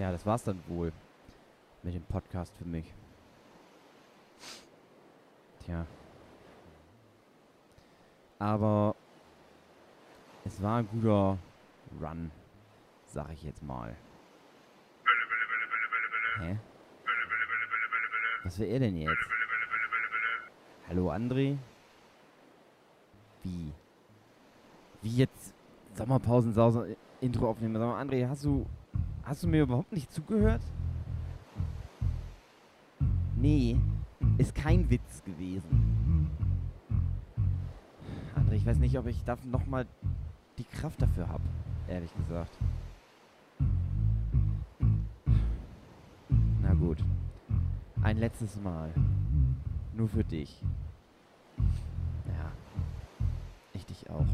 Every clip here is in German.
Tja, das war's dann wohl mit dem Podcast für mich. Tja. Aber es war ein guter Run, sag ich jetzt mal. Hä? Was will er denn jetzt? Hallo André? Wie? Wie jetzt Sommerpausensause Intro aufnehmen? Sag mal, André, hast du hast du mir überhaupt nicht zugehört? Nee, ist kein Witz gewesen. André, ich weiß nicht, ob ich da nochmal die Kraft dafür habe, ehrlich gesagt. Na gut. Ein letztes Mal. Nur für dich. Ja. Ich dich auch.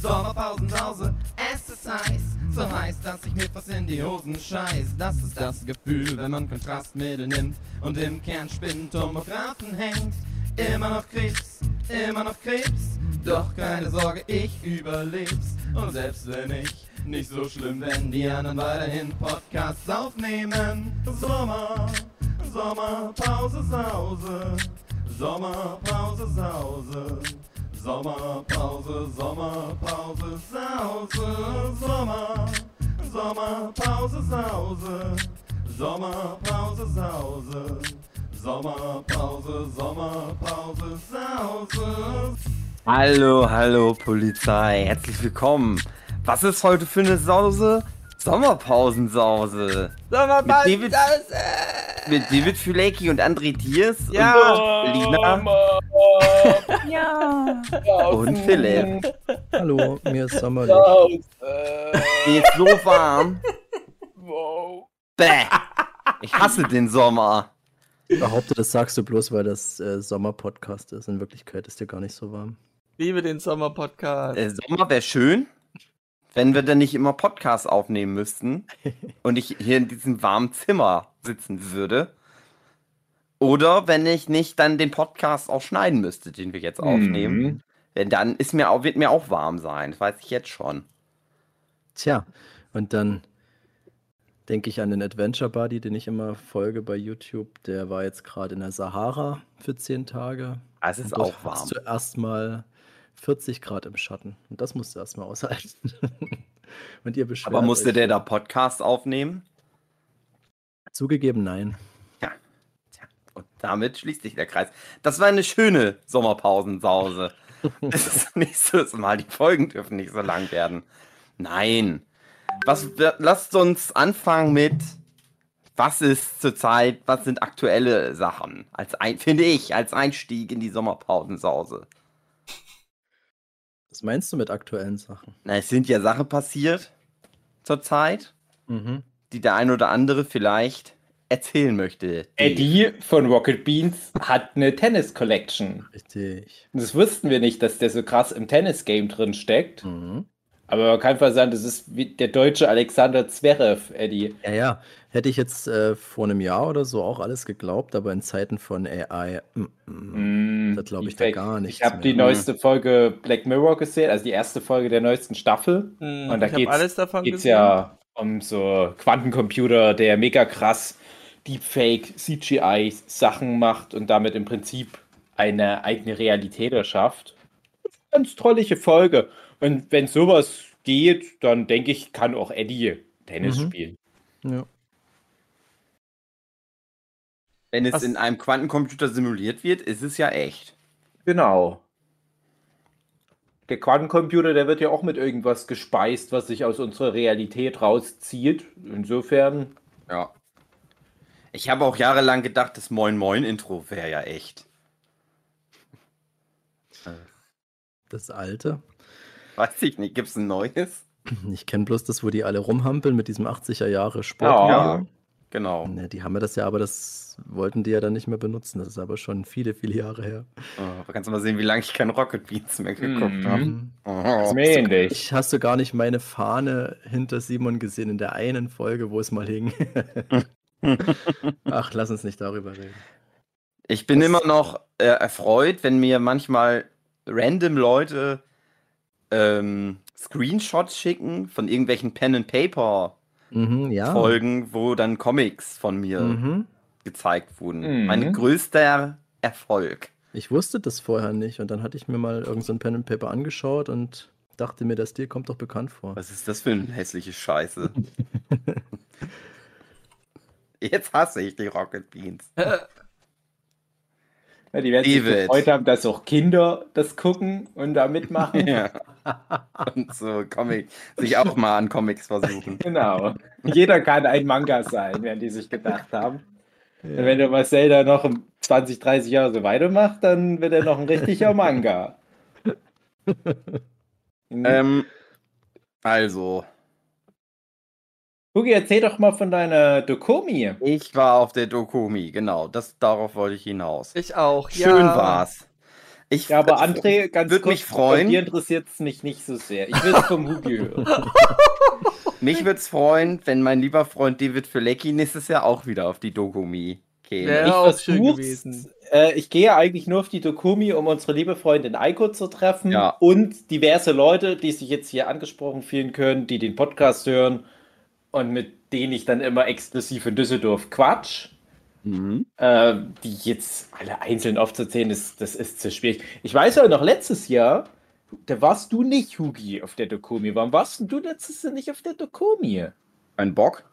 Sommerpausensause, es ist heiß, so heiß, dass ich mir fast in die Hosen scheiß. Das ist das Gefühl, wenn man Kontrastmittel nimmt und im Kernspintomographen hängt. Immer noch Krebs, immer noch Krebs, doch keine Sorge, ich überleb's. Und selbst wenn ich nicht so schlimm, wenn die anderen weiterhin Podcasts aufnehmen. Sommer, Sommerpause, Sause, Sommerpause, Sause. Sommerpause, Sommerpause, Sause, Sommer, Sommerpause, Sause, Sommerpause, Sause, Sommerpause, Sommerpause, Sause. Hallo, hallo Polizei, herzlich willkommen. Was ist heute für eine Sause? Sommerpausensause. Sommerpause, Mit David Fülecki und André Diers Ja. und Lina Ja. und Philipp. Hallo, mir ist sommerlich. Mir ist so warm. Wow. Bäh. Ich hasse den Sommer. Ich behaupte, das sagst du bloß, weil das äh, Sommer-Podcast ist. In Wirklichkeit ist dir gar nicht so warm. Liebe den Sommerpodcast. Der Sommer wäre schön, wenn wir dann nicht immer Podcasts aufnehmen müssten und ich hier in diesem warmen Zimmer sitzen würde. Oder wenn ich nicht dann den Podcast auch schneiden müsste, den wir jetzt aufnehmen. Denn dann ist mir auch, wird mir auch warm sein. Das weiß ich jetzt schon. Tja, und dann denke ich an den Adventure Buddy, den ich immer folge bei YouTube. Der war jetzt gerade in der Sahara für zehn Tage. Es ist auch warm. Hast du erstmal 40 Grad im Schatten. Und das musst du erstmal aushalten. und ihr Aber musste euch. der da Podcast aufnehmen? Zugegeben, nein. Tja. Und damit schließt sich der Kreis. Das war eine schöne Sommerpausensause. Es ist nicht so, Mal, die Folgen dürfen nicht so lang werden. Nein. Was, lasst uns anfangen mit, was ist zurzeit, was sind aktuelle Sachen? Als ein, finde ich, als Einstieg in die Sommerpausensause. Was meinst du mit aktuellen Sachen? Na, es sind ja Sachen passiert zurzeit, Mhm. die der ein oder andere vielleicht erzählen möchte. Die- Eddie von Rocket Beans hat eine Tennis Collection. Richtig. Das wussten wir nicht, dass der so krass im Tennis-Game drin steckt. Mhm. Aber man kann sagen, das ist wie der deutsche Alexander Zverev, Eddie. Ja, ja. Hätte ich jetzt äh, vor einem Jahr oder so auch alles geglaubt, aber in Zeiten von AI, mm, mm, Mm, Da glaub ich da gar nichts Ich habe mehr. die neueste Folge Black Mirror gesehen, also die erste Folge der neuesten Staffel. Hm, Und da Geht gesehen. ja um so Quantencomputer, der mega krass Deepfake, CGI-Sachen macht und damit im Prinzip eine eigene Realität erschafft. Ganz trollige Folge. Und wenn sowas geht, dann denke ich, kann auch Eddie Tennis Mhm. spielen. Ja. Wenn es Was- in einem Quantencomputer simuliert wird, ist es ja echt. Genau. Der Quantencomputer, der wird ja auch mit irgendwas gespeist, was sich aus unserer Realität rauszieht. Insofern, Ja. Ich habe auch jahrelang gedacht, das Moin Moin Intro wäre ja echt. Das alte. Weiß ich nicht, gibt es ein neues? Ich kenne bloß das, wo die alle rumhampeln mit diesem 80er Jahre Sport. Ja. Genau. Ne, die haben ja das ja, aber das wollten die ja dann nicht mehr benutzen. Das ist aber schon viele, viele Jahre her. Oh, kannst du mal sehen, wie lange ich kein Rocket Beats mehr geguckt Mhm. habe. Mhm. ist Oh. ähnlich. Ich hast du gar nicht meine Fahne hinter Simon gesehen in der einen Folge, wo es mal hing. Ach, lass uns nicht darüber reden. Ich bin immer noch äh, erfreut, wenn mir manchmal random Leute ähm, Screenshots schicken von irgendwelchen Pen and Paper Mhm, ja. Folgen, wo dann Comics von mir Mhm. gezeigt wurden. Mhm. Mein größter Erfolg. Ich wusste das vorher nicht und dann hatte ich mir mal irgend so ein Pen and Paper angeschaut und dachte mir, der Stil kommt doch bekannt vor. Was ist das für eine hässliche Scheiße? Jetzt hasse ich die Rocket Beans. Ja, die werden sich David. gefreut haben, dass auch Kinder das gucken und da mitmachen. Ja. Und so Comic, sich auch mal an Comics versuchen. Genau. Jeder kann ein Manga sein, werden die sich gedacht haben. Und wenn der Marcel da noch 20, 30 Jahre so weitermacht, dann wird er noch ein richtiger Manga. Ähm, also, Hugi, erzähl doch mal von deiner Dokomi. ich war auf der Dokumi, genau. Das, darauf wollte ich hinaus. Ich auch. Schön ja. war's. Ich Ja, aber André, ganz Würd kurz, mich freuen. Dir interessiert es mich nicht so sehr. Ich will es vom Hugi hören. Mich würde es freuen, wenn mein lieber Freund David Fülecki nächstes Jahr auch wieder auf die Dokumi käme. Wäre Ich auch schön gewesen. Äh, ich gehe eigentlich nur auf die Dokumi, um unsere liebe Freundin Eiko zu treffen Ja. und diverse Leute, die sich jetzt hier angesprochen fühlen können, die den Podcast hören und mit denen ich dann immer exklusiv in Düsseldorf quatsch. Mhm. Äh, die jetzt alle einzeln aufzuzählen, das, das ist zu schwierig. Ich weiß ja noch, letztes Jahr, da warst du nicht, Hugi, auf der Dokumi. Warum warst denn du letztes Jahr nicht auf der Dokumi? Ein Bock?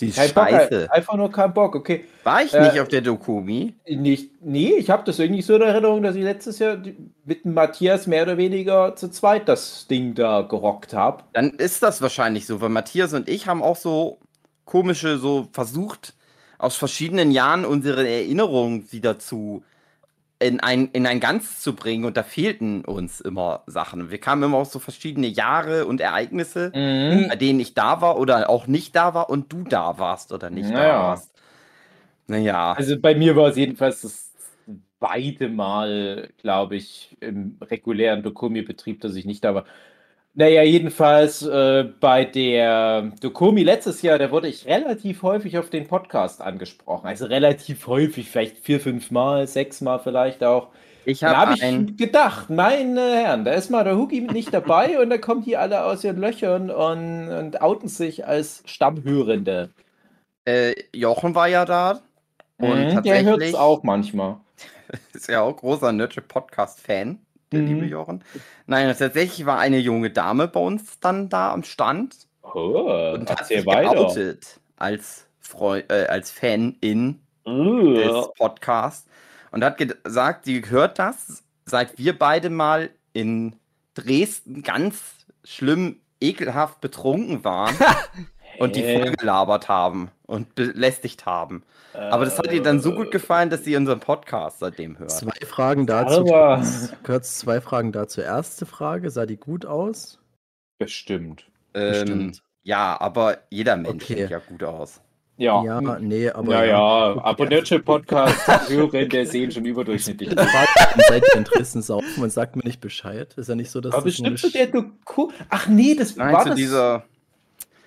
Die Kein Bock, scheiße. einfach nur kein Bock, okay. War ich Äh, nicht auf der Dokumi? Nicht, nee, ich habe das irgendwie so in Erinnerung, dass ich letztes Jahr mit Matthias mehr oder weniger zu zweit das Ding da gerockt habe. Dann ist das wahrscheinlich so, weil Matthias und ich haben auch so komische, so versucht, aus verschiedenen Jahren unsere Erinnerungen wieder zu in ein, in ein Ganz zu bringen und da fehlten uns immer Sachen. Wir kamen immer auf so verschiedene Jahre und Ereignisse, bei denen ich da war oder auch nicht da war und du da warst oder nicht da Naja. warst. Naja, Also bei mir war es jedenfalls das zweite Mal, glaube ich, im regulären Dokumi-Betrieb, dass ich nicht da war. Naja, jedenfalls äh, bei der Dokumi letztes Jahr, da wurde ich relativ häufig auf den Podcast angesprochen. Also relativ häufig, vielleicht vier, fünf Mal, sechs Mal vielleicht auch. ich Da habe habe ich gedacht, meine Herren, da ist mal der Hugi nicht dabei und da kommen die alle aus ihren Löchern und, und outen sich als Stammhörende. Äh, Jochen war ja da. Und Mhm, der hört es tatsächlich auch manchmal. ist ja auch großer Nerdship Podcast-Fan, der Mhm. liebe Jochen. Nein, tatsächlich war eine junge Dame bei uns dann da am Stand Oh, und hat sich geoutet als, Freu äh, als Fan in Uh, des Podcasts und hat gesagt, sie hört das, seit wir beide mal in Dresden ganz schlimm, ekelhaft betrunken waren und die Hä? vollgelabert haben und belästigt haben. Aber das hat ihr dann so gut gefallen, dass sie unseren Podcast seitdem hört. Zwei Fragen dazu. Aber- Kurz zwei Fragen dazu. Erste Frage, sah die gut aus? Bestimmt. Ähm, Bestimmt. ja, aber jeder Mensch Okay. sieht ja gut aus. Ja. Ja, Ja, nee, aber. ja, ja. Okay, aber Nerdship Podcast hören, der sehen schon überdurchschnittlich. Seid ihr in Dresden saufen und sagt mir nicht Bescheid? Ist ja nicht so, dass Aber das bestimmt zu der Doku. Ach nee, das Nein, war zu das. dieser,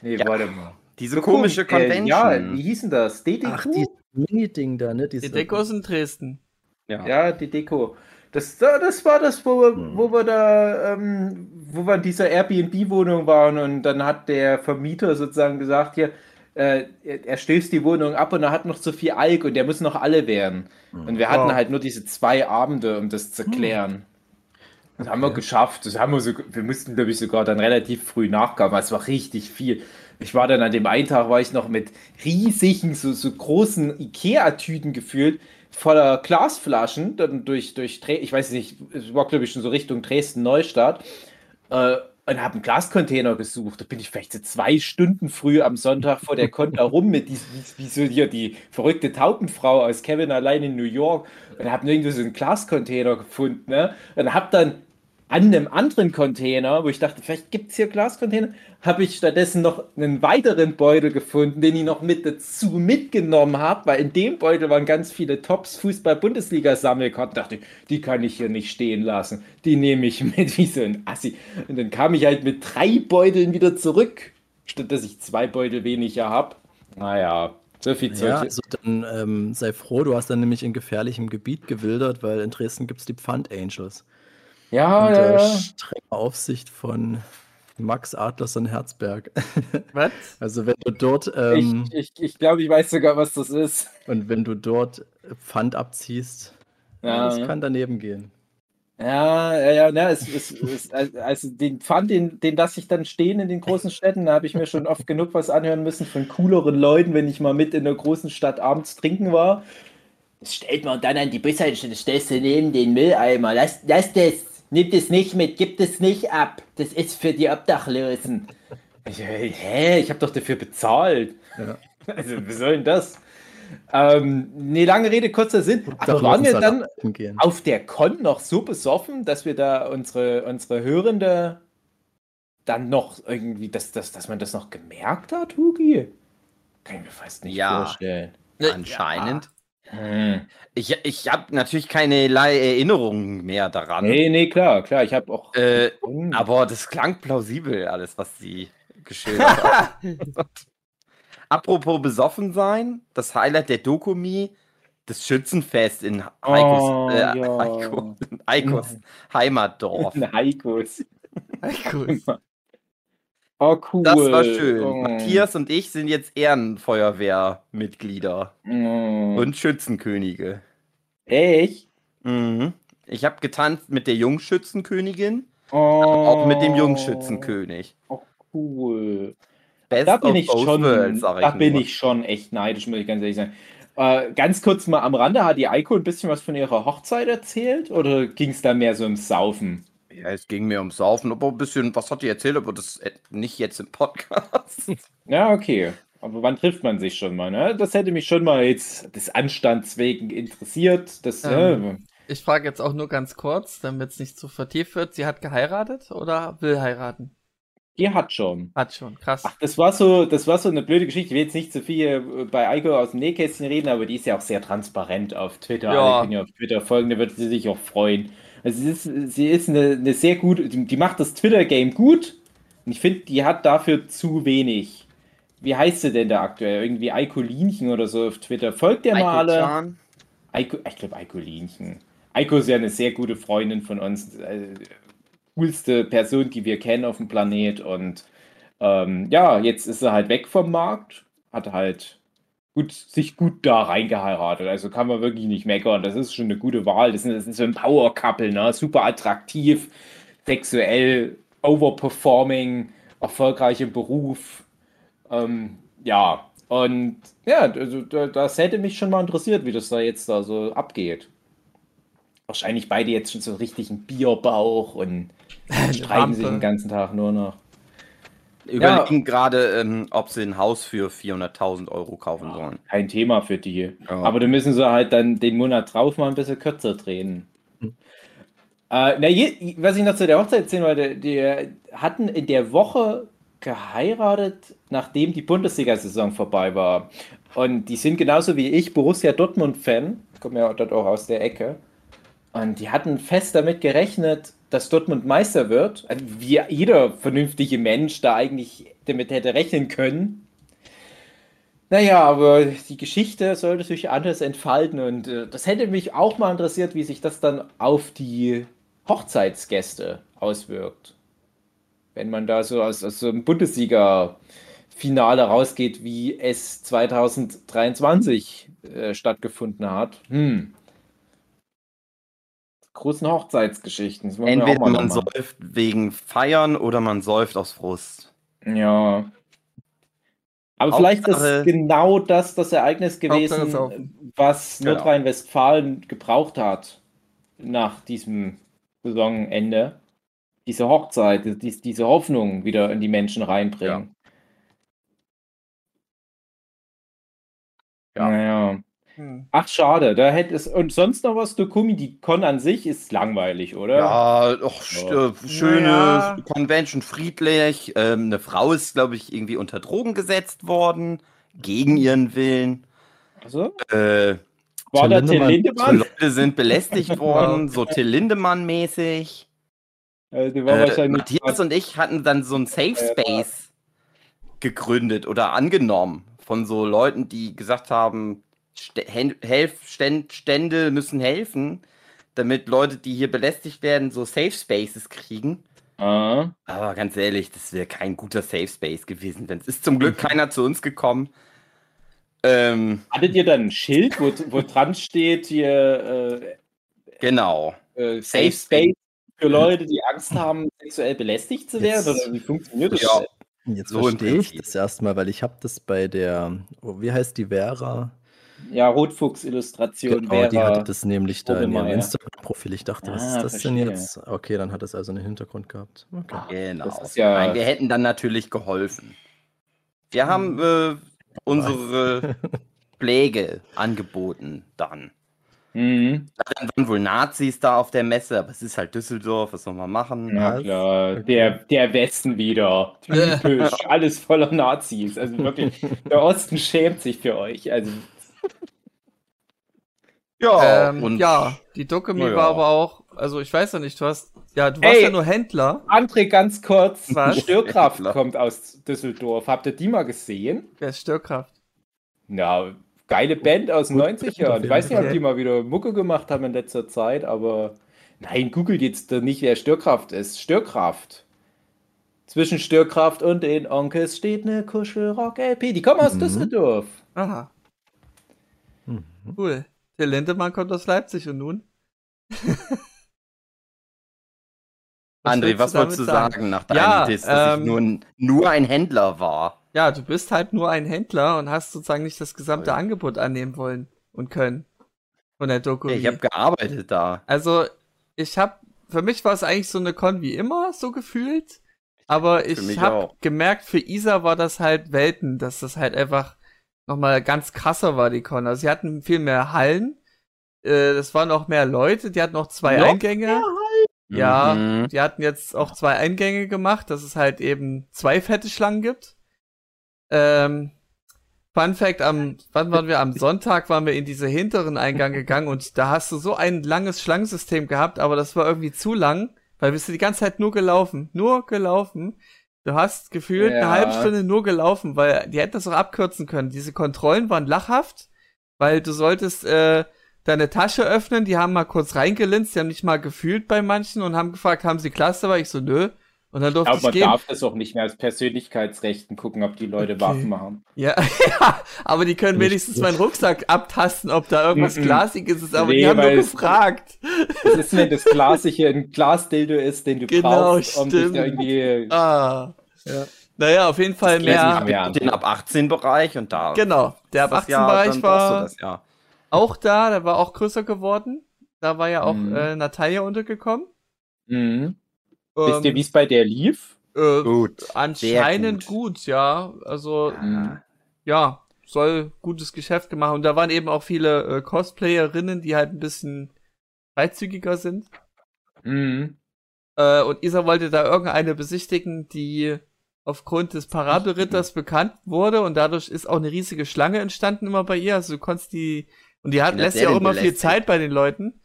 Nee, Ja. warte mal. diese Doku- komische Convention. Äh, ja, wie hießen das? DDQ? Ach, die Mini-Ding da, ne? Die Diese- Deko ist in Dresden. ja. Ja, die Deko. Das, da- das war das, wo wir, Hm. wo wir da, ähm, wo wir in dieser Airbnb-Wohnung waren und dann hat der Vermieter sozusagen gesagt, hier, äh, er, stößt die Wohnung ab und er hat noch zu viel Alk und der muss noch alle werden. Und wir hatten Wow. halt nur diese zwei Abende, um das zu klären. Das haben wir geschafft. Das haben wir so, wir mussten, glaube ich, sogar dann relativ früh nachgaben. weil Es war richtig viel. Ich war dann an dem einen Tag, war ich noch mit riesigen, so, so großen Ikea-Tüten gefühlt, voller Glasflaschen, dann durch, durch, ich weiß nicht, es war, glaube ich, schon so Richtung Dresden-Neustadt, äh, und habe einen Glascontainer gesucht. Da bin ich vielleicht so zwei Stunden früh am Sonntag vor der Konter rum mit diesem, wie, wie so hier die verrückte Taubenfrau aus Kevin allein in New York und habe irgendwie so einen Glascontainer gefunden. Ne? Und habe dann an einem anderen Container, wo ich dachte, vielleicht gibt es hier Glascontainer, habe ich stattdessen noch einen weiteren Beutel gefunden, den ich noch mit dazu mitgenommen habe, weil in dem Beutel waren ganz viele Tops Fußball-Bundesliga-Sammelkarten. Dachte ich, die kann ich hier nicht stehen lassen. Die nehme ich mit wie so ein Assi. Und dann kam ich halt mit drei Beuteln wieder zurück, statt dass ich zwei Beutel weniger habe. Naja, so viel Zeug. Ja, also dann ähm, sei froh, du hast dann nämlich in gefährlichem Gebiet gewildert, weil in Dresden gibt es die Pfand Angels. Ja, Unter ja, ja. strenger Aufsicht von Max Adlerson Herzberg. Was? Also wenn du dort ähm, ich ich, ich glaube, ich weiß sogar, was das ist. und wenn du dort Pfand abziehst, Ja, das ja. kann daneben gehen. Ja, ja, ja, ne, es, es, es, also den Pfand, den, den lasse ich dann stehen in den großen Städten. Da habe ich mir schon oft genug was anhören müssen von cooleren Leuten, wenn ich mal mit in der großen Stadt abends trinken war. Das stellt man dann an die Bushaltestelle, das stellst du neben den Mülleimer. Lass, lass das, nimm das nicht mit, gib das nicht ab. Das ist für die Obdachlosen. Ich, hä, ich habe doch dafür bezahlt. Ja. Also, wie soll denn das? Ähm, nee, lange Rede, kurzer Sinn. Aber waren wir soll dann gehen. auf der Con noch so besoffen, dass wir da unsere, unsere Hörende dann noch irgendwie, dass, dass, dass man das noch gemerkt hat, Hugi? Kann ich mir fast nicht Ja. vorstellen. Anscheinend. Hm. Ich, ich habe natürlich keinerlei Erinnerungen mehr daran. Nee, nee, klar, klar. Ich habe auch. Äh, Hm. aber das klang plausibel, alles, was sie geschildert hat. Apropos besoffen sein, das Highlight der Dokumi, das Schützenfest in Heikos, Oh, äh, ja. Heiko, in Heikos Heimatdorf. Ein Heikos. Cool. Oh, cool. Das war schön. Oh. Matthias und ich sind jetzt Ehrenfeuerwehrmitglieder Oh. und Schützenkönige. Echt? Mhm. Ich habe getanzt mit der Jungschützenkönigin, Oh. auch mit dem Jungschützenkönig. Oh, cool. Best da bin ich schon, worlds, da ich bin nur. ich schon echt neidisch, muss ich ganz ehrlich sagen. Äh, ganz kurz mal am Rande, hat die Eiko ein bisschen was von ihrer Hochzeit erzählt oder ging es da mehr so ums Saufen? Ja, es ging mir ums Saufen, aber ein bisschen, was hat die erzählt, aber das äh, nicht jetzt im Podcast. Ja, okay. Aber wann trifft man sich schon mal? Ne? Das hätte mich schon mal jetzt des Anstands wegen interessiert. Das, Ähm, Ich frage jetzt auch nur ganz kurz, damit es nicht zu vertieft wird. Sie hat geheiratet oder will heiraten? äh, die hat schon. Hat schon, krass. Ach, das war so, das war so eine blöde Geschichte. Ich will jetzt nicht zu viel äh, bei Eiko aus dem Nähkästchen reden, aber die ist ja auch sehr transparent auf Twitter. Ja. Alle können ja auf Twitter folgen, da wird sie sich auch freuen. Also sie ist, sie ist eine, eine sehr gute, die macht das Twitter-Game gut. Und ich finde, die hat dafür zu wenig. Wie heißt sie denn da aktuell? Irgendwie Eiko Linchen oder so auf Twitter. Folgt der mal alle? Eiko, ich glaube Eiko Linchen. Eiko ist ja eine sehr gute Freundin von uns. Äh, coolste Person, die wir kennen auf dem Planet. Und ähm, ja, jetzt ist er halt weg vom Markt. Hat halt gut, sich gut da reingeheiratet. Also kann man wirklich nicht meckern. Das ist schon eine gute Wahl. Das ist, das ist so ein Power-Couple, ne? Super attraktiv, sexuell, overperforming, erfolgreich im Beruf. Ähm, ja, und ja, also, da- das hätte mich schon mal interessiert, wie das da jetzt da so abgeht. Wahrscheinlich beide jetzt schon so richtig einen Bierbauch und streiten sich den ganzen Tag nur noch. Überlegen gerade, ähm, ob sie ein Haus für 400.000 Euro kaufen sollen. Kein Thema für die. Ja. Aber da müssen sie halt dann den Monat drauf mal ein bisschen kürzer drehen. Hm. Äh, na, je, was ich noch zu der Hochzeit erzählen wollte, die hatten in der Woche geheiratet, nachdem die Bundesliga-Saison vorbei war. Und die sind genauso wie ich Borussia Dortmund-Fan, kommen ja dort auch aus der Ecke. Und die hatten fest damit gerechnet, dass Dortmund Meister wird. Also wie jeder vernünftige Mensch da eigentlich damit hätte rechnen können. Naja, aber die Geschichte sollte sich anders entfalten und äh, das hätte mich auch mal interessiert, wie sich das dann auf die Hochzeitsgäste auswirkt. Wenn man da so aus, aus so einem Bundesliga-Finale rausgeht, wie es 2023 äh, stattgefunden hat. Hm. Großen Hochzeitsgeschichten. Entweder mal man machen. säuft wegen Feiern oder man säuft aus Frust. Ja. Aber vielleicht ist genau das das Ereignis gewesen, was Genau. Nordrhein-Westfalen gebraucht hat nach diesem Saisonende. Diese Hochzeit, dies, diese Hoffnung wieder in die Menschen reinbringen. Ja. Naja. Hm. Ach, schade. Da hätte es. Und sonst noch was, Dokumi? Die Con an sich ist langweilig, oder? Ja, doch, Ja. äh, schöne Ja. Convention, friedlich. Ähm, eine Frau ist, glaube ich, irgendwie unter Drogen gesetzt worden, gegen ihren Willen. Also, Äh, war da Till Lindemann. Leute sind belästigt worden, so Till Lindemann-mäßig. Äh, die war Äh, wahrscheinlich. Matthias und ich hatten dann so ein Safe Space gegründet oder angenommen von so Leuten, die gesagt haben, Helf Ständ- Stände müssen helfen, damit Leute, die hier belästigt werden, so Safe Spaces kriegen. Ah. Aber ganz ehrlich, das wäre kein guter Safe Space gewesen. Denn es ist zum Glück keiner zu uns gekommen. Ähm, Hattet ihr dann ein Schild, wo, wo dran steht, hier genau. äh, äh, Safe Space für Leute, die Angst haben, sexuell belästigt zu werden? Jetzt- Oder wie funktioniert das? Ja. Jetzt So verstehe ich das erstmal, weil ich habe das bei der, oh, wie heißt die Vera? Ja, Rotfuchs-Illustration Genau, die wäre. hatte das nämlich da in ihrem. Instagram-Profil. Ich dachte, was Ah, ist das denn verstehe. jetzt? Okay, dann hat es also einen Hintergrund gehabt. Okay. Genau. Das ist ja- Nein, wir hätten dann natürlich geholfen. Wir haben äh, unsere Pflege angeboten dann. Mhm. Dann waren wohl Nazis da auf der Messe, aber es ist halt Düsseldorf, was soll man machen? Na Was? klar, der, der Westen wieder. Typisch, alles voller Nazis. Also wirklich, der Osten schämt sich für euch. Also, Ja, ähm, und ja, die Dokumi Na ja. war aber auch, also ich weiß ja nicht, du hast, ja, du warst Ey. ja nur Händler. André, ganz kurz. Was? Störkraft kommt aus Düsseldorf. Habt ihr die mal gesehen? Wer ist Störkraft? Ja, geile Band aus den Gut, 90ern. Ich weiß nicht, ob die mal wieder Mucke gemacht haben in letzter Zeit, aber nein, googelt jetzt nicht, wer Störkraft ist. Störkraft. Zwischen Störkraft und den Onkels steht eine Kuschelrock-LP. Die kommen aus Mhm. Düsseldorf. Aha. Cool. Der Lindemann kommt aus Leipzig und nun? André, willst was wolltest du damit sagen nach deinem Ja, Diss, dass ähm, ich nur, ein- nur ein Händler war? Ja, du bist halt nur ein Händler und hast sozusagen nicht das gesamte Angebot annehmen wollen und können. Von der Doku. Ja, ich habe gearbeitet da. Also, ich habe, für mich war es eigentlich so eine Con wie immer, so gefühlt. Aber ich habe gemerkt, für Isa war das halt Welten, dass das halt einfach nochmal ganz krasser war, die Con. Also, sie hatten viel mehr Hallen. Äh, das waren auch mehr Leute, die hatten auch zwei Noch Eingänge. Ja, Mhm. die hatten jetzt auch zwei Eingänge gemacht, dass es halt eben zwei fette Schlangen gibt. Ähm, Fun Fact, am, wann waren wir? Am Sonntag waren wir in diese hinteren Eingang gegangen und da hast du so ein langes Schlangensystem gehabt, aber das war irgendwie zu lang, weil wir sind die ganze Zeit nur gelaufen. Nur gelaufen. Du hast gefühlt eine Ja. halbe Stunde nur gelaufen, weil die hätten das auch abkürzen können. Diese Kontrollen waren lachhaft, weil du solltest äh, deine Tasche öffnen, die haben mal kurz reingelinst, die haben nicht mal gefühlt bei manchen und haben gefragt, haben sie Cluster? War ich so, nö. Und dann Ich durfte glaube, ich man gehen. darf das auch nicht mehr als Persönlichkeitsrechten gucken, ob die Leute Okay. Waffen haben. Ja, ja, aber die können Nicht wenigstens meinen Rucksack abtasten, ob da irgendwas. Glasiges ist, aber Nee, die haben nur es- gefragt. Das ist, wenn das Glasige ein Glasdildo ist, den du Genau, brauchst, um dich stimmt. da irgendwie. Ah. Ja. Naja, auf jeden Fall Das mehr. Ja. Den ab 18 Bereich und da. Genau, der ab das 18 Jahr, Bereich dann brauchst du war das Jahr. auch da, der war auch größer geworden. Da war ja auch Mhm. äh, Natalia untergekommen. Mhm. Wisst ihr, Ähm, wie es bei der lief? äh, Gut. anscheinend Sehr gut. ja. Also, Mhm. ja, soll gutes Geschäft gemacht. Und da waren eben auch viele äh, Cosplayerinnen, die halt ein bisschen freizügiger sind. Mhm. Äh, und Isa wollte da irgendeine besichtigen, die aufgrund des Parabelritters bekannt wurde und dadurch ist auch eine riesige Schlange entstanden immer bei ihr. Also du konntest die und die hat, lässt ja auch immer viel? Zeit bei den Leuten,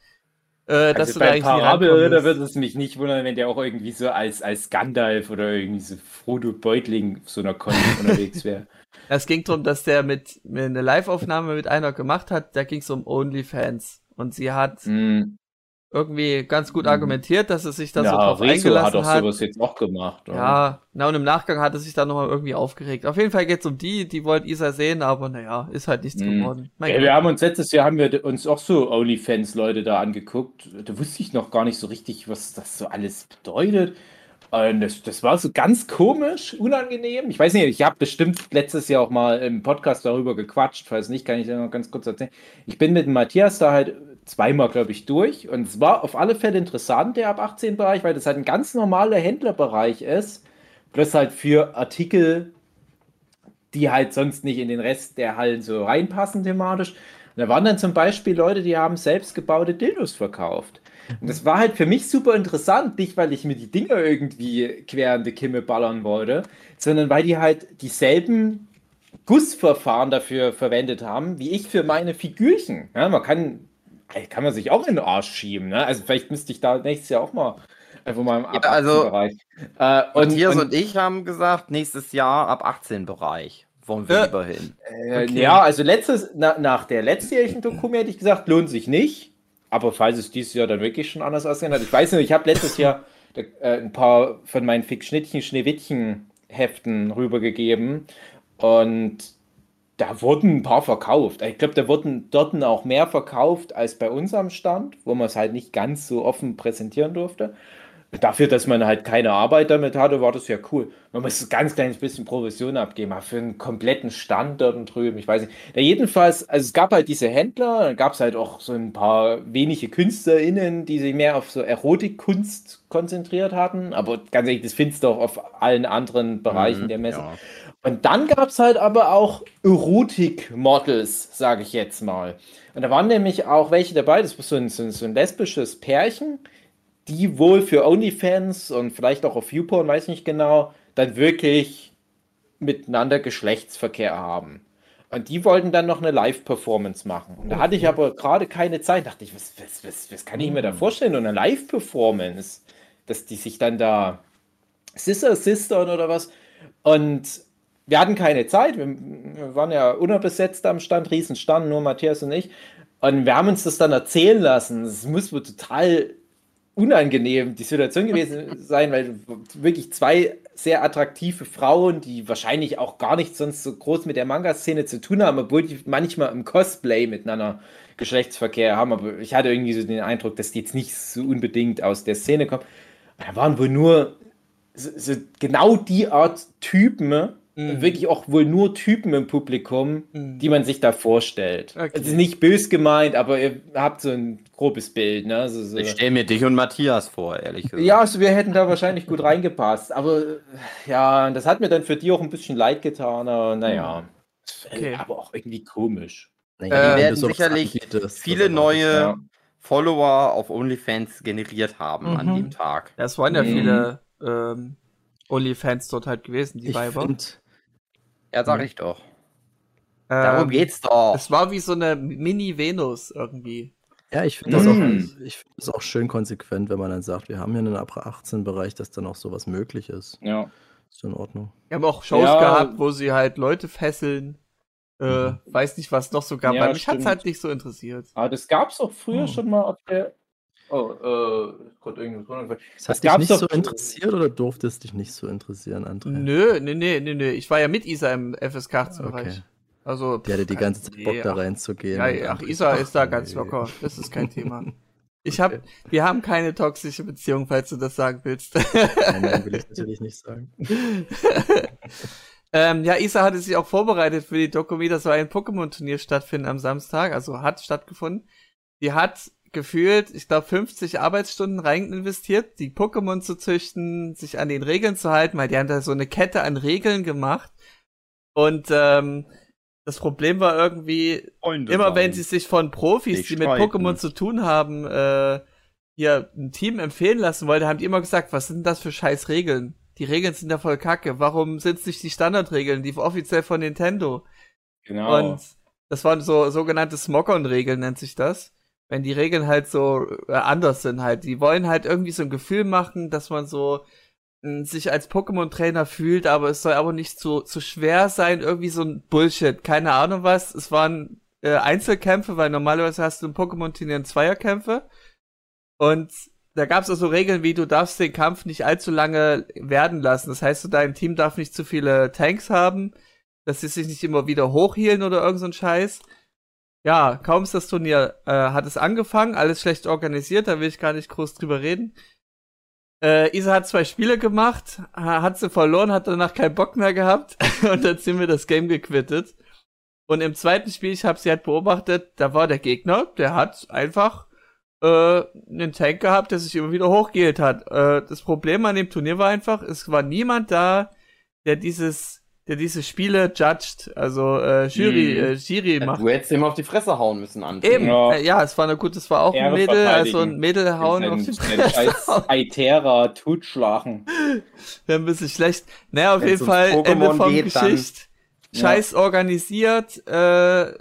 äh, dass Also du da bei eigentlich Parabelritter rankommen wird es mich nicht wundern, wenn der auch irgendwie so als, als Gandalf oder irgendwie so Frodo Beutling auf so einer Con unterwegs wäre. Es ging darum, dass der mit, mit eine Live-Aufnahme mit einer gemacht hat. Da ging es um OnlyFans und sie hat Mhm. Irgendwie ganz gut Mhm. argumentiert, dass es sich da so Ja, drauf Rezo eingelassen hat auch hat. sowas jetzt auch gemacht. oder? Ja, na und im Nachgang hat er sich dann nochmal irgendwie aufgeregt. Auf jeden Fall geht's um die, die wollte Isa sehen, aber naja, ist halt nichts Mhm. geworden. Mein Ja, Gott. wir haben uns letztes Jahr haben wir uns auch so OnlyFans-Leute da angeguckt. Da wusste ich noch gar nicht so richtig, was das so alles bedeutet. Und das, das war so ganz komisch, unangenehm. Ich weiß nicht, ich habe bestimmt letztes Jahr auch mal im Podcast darüber gequatscht. Falls nicht, kann ich dir noch ganz kurz erzählen. Ich bin mit Matthias da halt zweimal, glaube ich, durch. Und es war auf alle Fälle interessant, der ab 18-Bereich, weil das halt ein ganz normaler Händlerbereich ist. Plus halt für Artikel, die halt sonst nicht in den Rest der Hallen so reinpassen thematisch. Und da waren dann zum Beispiel Leute, die haben selbst gebaute Dildos verkauft. Und das war halt für mich super interessant, nicht weil ich mir die Dinger irgendwie quer in die Kimme ballern wollte, sondern weil die halt dieselben Gussverfahren dafür verwendet haben, wie ich für meine Figürchen. Ja, man kann, kann man sich auch in den Arsch schieben. Ne? Also vielleicht müsste ich da nächstes Jahr auch mal einfach mal im Ja, also- Bereich. Äh, und, Matthias und, und, ich haben gesagt, nächstes Jahr ab 18 Bereich. Wollen wir Ja. lieber hin. Äh, Okay. Ja, also letztes, na, nach der letztjährigen Doku hätte ich gesagt, lohnt sich nicht. Aber falls es dieses Jahr dann wirklich schon anders aussehen hat, ich weiß nicht, ich habe letztes Jahr äh, ein paar von meinen Fick Schnittchen, Schneewittchen Heften rübergegeben und da wurden ein paar verkauft. Ich glaube, da wurden dort auch mehr verkauft als bei uns am Stand, wo man es halt nicht ganz so offen präsentieren durfte. Dafür, dass man halt keine Arbeit damit hatte, war das ja cool. Man muss ein ganz kleines bisschen Provision abgeben, aber für einen kompletten Stand dort drüben, ich weiß nicht. Ja, jedenfalls, also es gab halt diese Händler, dann gab es halt auch so ein paar wenige KünstlerInnen, die sich mehr auf so Erotikkunst konzentriert hatten. Aber ganz ehrlich, das findest du auch auf allen anderen Bereichen Mhm, der Messe. ja. Und dann gab es halt aber auch Erotik-Models, sage ich jetzt mal. Und da waren nämlich auch welche dabei, das war so ein, so ein, so ein lesbisches Pärchen, die wohl für OnlyFans und vielleicht auch auf YouPorn, weiß nicht genau, dann wirklich miteinander Geschlechtsverkehr haben. Und die wollten dann noch eine Live-Performance machen. Und da hatte ich aber gerade keine Zeit. Dachte ich, was, was, was, was kann ich mir da vorstellen? Und eine Live-Performance, dass die sich dann da Sister, Sistern oder was. Und wir hatten keine Zeit. Wir, wir waren ja unterbesetzt am Stand, Riesenstand, nur Matthias und ich. Und wir haben uns das dann erzählen lassen. Es muss wohl total unangenehm die Situation gewesen sein, weil wirklich zwei sehr attraktive Frauen, die wahrscheinlich auch gar nicht sonst so groß mit der Manga-Szene zu tun haben, obwohl die manchmal im Cosplay miteinander Geschlechtsverkehr haben, aber ich hatte irgendwie so den Eindruck, dass die jetzt nicht so unbedingt aus der Szene kommen. Da waren wohl nur so, so genau die Art Typen, Mhm. wirklich auch wohl nur Typen im Publikum, Mhm. die man sich da vorstellt. Okay. Es ist nicht bös gemeint, aber ihr habt so ein grobes Bild. Ne? Also so. Ich stelle mir dich und Matthias vor, ehrlich gesagt. Ja, also wir hätten da wahrscheinlich gut reingepasst. Aber äh, ja, das hat mir dann für die auch ein bisschen leid getan. Aber naja, Okay. aber auch irgendwie komisch. Naja, Äh, wenn werden sicherlich Viele neue Ja. Follower auf OnlyFans generiert haben an Mhm. dem Tag. Ja, es waren ja Mhm. viele ähm, Onlyfans dort halt gewesen, die Ich Weiber. finde, Ja, sag Mhm. ich doch. Darum Ähm, geht's doch. Es war wie so eine Mini-Venus irgendwie. ja, ich finde das, auch- Mhm. ich find das auch schön konsequent, wenn man dann sagt, wir haben hier einen ab 18-Bereich, dass dann auch sowas möglich ist. Ja. Ist in Ordnung. Wir haben auch Shows Ja. gehabt, wo sie halt Leute fesseln. Äh, Mhm. weiß nicht, was noch so gab, Ja, weil mich hat's stimmt. halt nicht so interessiert. Aber das gab es auch früher Oh. schon mal auf der. Oh, äh, Gott, irgendwas. Das hat dich nicht so interessiert oder durfte es dich nicht so interessieren, André? Nö, nee, nee, nee, nee. Ich war ja mit Isa im FSK 18-Bereich. Okay. Also. Die hatte die ganze Zeit Bock, nee, da reinzugehen. Ja, ach, Isa ist da ganz nee. locker. Das ist kein Thema. Ich hab, wir haben keine toxische Beziehung, falls du das sagen willst. Nein, nein, will ich natürlich nicht sagen. ähm, ja, Isa hatte sich auch vorbereitet für die Dokumi. Das soll ein Pokémon-Turnier stattfinden am Samstag, also hat stattgefunden. Die hat gefühlt, ich glaube, 50 Arbeitsstunden rein investiert, die Pokémon zu züchten, sich an den Regeln zu halten, weil die haben da so eine Kette an Regeln gemacht. Und ähm, das Problem war irgendwie, immer wenn sie sich von Profis, die mit. Pokémon zu tun haben, äh, hier ein Team empfehlen lassen wollte, haben die immer gesagt, was sind das für scheiß Regeln? Die Regeln sind ja voll kacke. Warum sind es nicht die Standardregeln, die offiziell von Nintendo? Genau. Und das waren so sogenannte Smogon-Regeln, nennt sich das. Wenn die Regeln halt so äh, anders sind halt. Die wollen halt irgendwie so ein Gefühl machen, dass man so mh, sich als Pokémon-Trainer fühlt, aber es soll aber nicht zu, zu schwer sein, irgendwie so ein Bullshit. Keine Ahnung was. Es waren äh, Einzelkämpfe, weil normalerweise hast du im Pokémon-Turnier Zweierkämpfe. Und da gab es auch so Regeln wie, du darfst den Kampf nicht allzu lange werden lassen. Das heißt, dein Team darf nicht zu viele Tanks haben, dass sie sich nicht immer wieder hochhielen oder irgend so ein Scheiß. Ja, kaum ist das Turnier, äh, hat es angefangen, alles schlecht organisiert, da will ich gar nicht groß drüber reden. Äh, Isa hat zwei Spiele gemacht, ha- hat sie verloren, hat danach keinen Bock mehr gehabt und dann sind wir das Game gequittet. Und im zweiten Spiel, ich habe sie halt beobachtet, da war der Gegner, der hat einfach äh, einen Tank gehabt, der sich immer wieder hochgehielt hat. Äh, das Problem an dem Turnier war einfach, es war niemand da, der dieses, der diese Spiele judged, also äh, Jury, Mhm. äh, Jury macht. Du hättest ihm auf die Fresse hauen müssen, André. Eben, Ja. ja. Äh, ja, es war eine gut, es war auch ein Ehre Mädel, also ein. Mädel hauen auf die Fresse. scheiß Aitera totschlagen. Wäre ein bisschen schlecht. Naja, auf Wenn's jeden Fall, Pokémon Ende vom geht, dann- Geschicht. Scheiß organisiert, äh,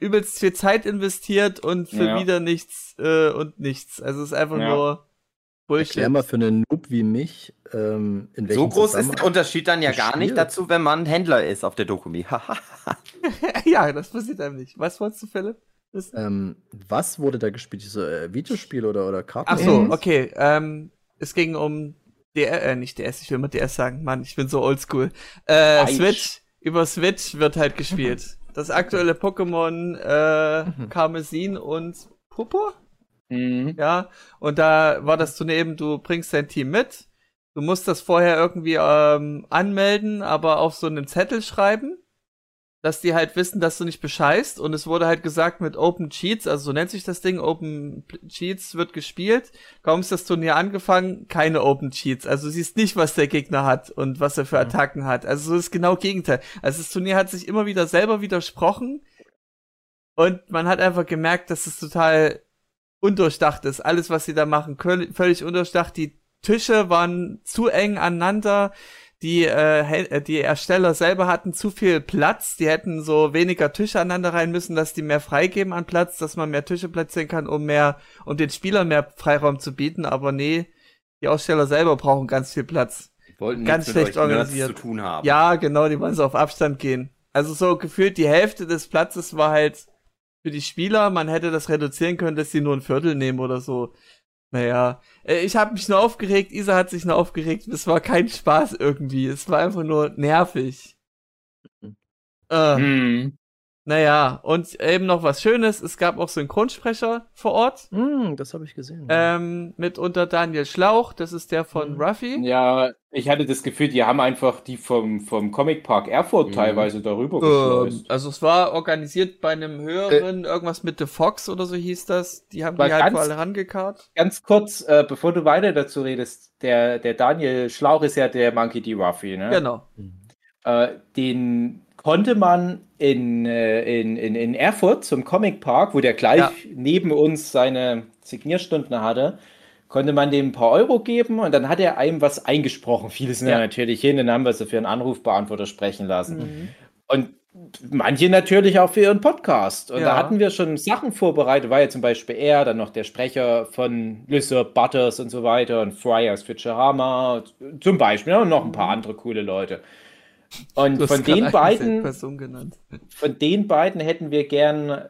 übelst viel Zeit investiert und für Ja. wieder nichts äh, und nichts. Also es ist einfach Ja. nur Bullshit. Erklär mal für einen Noob wie mich, ähm, in welchem So groß ist der Unterschied dann ja gar nicht dazu, wenn man Händler ist auf der Dokumi. Ja, das passiert einem nicht. Was wolltest du, Philipp? Ähm, was wurde da gespielt? So, äh, Videospiel oder, oder Karten? Ach so, Mhm. okay. Ähm, es ging um DR, äh, nicht DS, ich will mal DS sagen, Mann, ich bin so oldschool. Äh. Switch, über Switch wird halt gespielt. Das aktuelle Pokémon, äh, Karmesin und Purpur? Mhm. Ja, und da war das Turnier eben, du bringst dein Team mit, du musst das vorher irgendwie ähm, anmelden, aber auf so einen Zettel schreiben, dass die halt wissen, dass du nicht bescheißt. Und es wurde halt gesagt, mit Open Cheats, also so nennt sich das Ding, Open Cheats wird gespielt. Kaum ist das Turnier angefangen, keine Open Cheats. Also du siehst nicht, was der Gegner hat und was er für Attacken hat. Also so ist genau Gegenteil. Also das Turnier hat sich immer wieder selber widersprochen. Und man hat einfach gemerkt, dass es total undurchdacht ist. Alles, was sie da machen, völlig undurchdacht. Die Tische waren zu eng aneinander. Die, äh, äh, die Ersteller selber hatten zu viel Platz. Die hätten so weniger Tische aneinander rein müssen, dass die mehr freigeben an Platz, dass man mehr Tische platzieren kann, um mehr, um den Spielern mehr Freiraum zu bieten. Aber nee, die Aussteller selber brauchen ganz viel Platz. Wollten Ganz schlecht organisiert. zu tun haben. Ja, genau, die wollen so auf Abstand gehen. Also so gefühlt die Hälfte des Platzes war halt für die Spieler. Man hätte das reduzieren können, dass sie nur ein Viertel nehmen oder so. Naja, äh, ich habe mich nur aufgeregt, Isa hat sich nur aufgeregt. Es war kein Spaß irgendwie. Es war einfach nur nervig. Äh, Mhm. Naja, und eben noch was Schönes. Es gab auch Synchronsprecher vor Ort. Hm, das habe ich gesehen. Ähm, mit unter Daniel Schlauch, das ist der von Mhm. Ruffy. Ja, ich hatte das Gefühl, die haben einfach die vom, vom Comic Park Erfurt Mhm. teilweise darüber Ähm, also es war organisiert bei einem höheren, irgendwas mit The Fox oder so hieß das. Die haben die halt ganz- vor alle rangekarrt. Ganz kurz, äh, bevor du weiter dazu redest, der, der Daniel Schlauch ist ja der Monkey D. Ruffy, ne? Genau. Äh, den konnte man in, äh, in, in, in Erfurt zum Comic Park, wo der gleich Ja. neben uns seine Signierstunden hatte, konnte man dem ein paar Euro geben und dann hat er einem was eingesprochen. Viele sind ja, Ja. natürlich hin, dann haben wir sie für einen Anrufbeantworter sprechen lassen. Mhm. Und manche natürlich auch für ihren Podcast. Und Ja. da hatten wir schon Sachen vorbereitet, war ja zum Beispiel er, dann noch der Sprecher von Lizard Butters und so weiter und Fryers Futurama zum Beispiel ne? und noch ein paar andere coole Leute. Und von den beiden, Person genannt. von den beiden hätten wir gern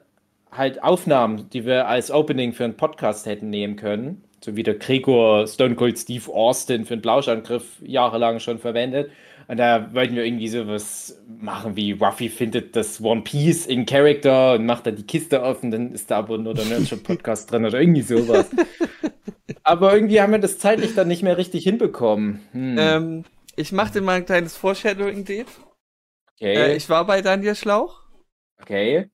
halt Aufnahmen, die wir als Opening für einen Podcast hätten nehmen können. So wie der Gregor Stone Cold Steve Austin für einen Plauschangriff jahrelang schon verwendet. Und da wollten wir irgendwie sowas machen, wie Ruffy findet das One Piece in Character und macht dann die Kiste offen, dann ist da aber nur der Nerdship Podcast drin oder irgendwie sowas. aber irgendwie haben wir das zeitlich dann nicht mehr richtig hinbekommen. Hm, Ähm, ich machte mal ein kleines Foreshadowing-Date. okay, Äh, ich war bei Daniel Schlauch. okay,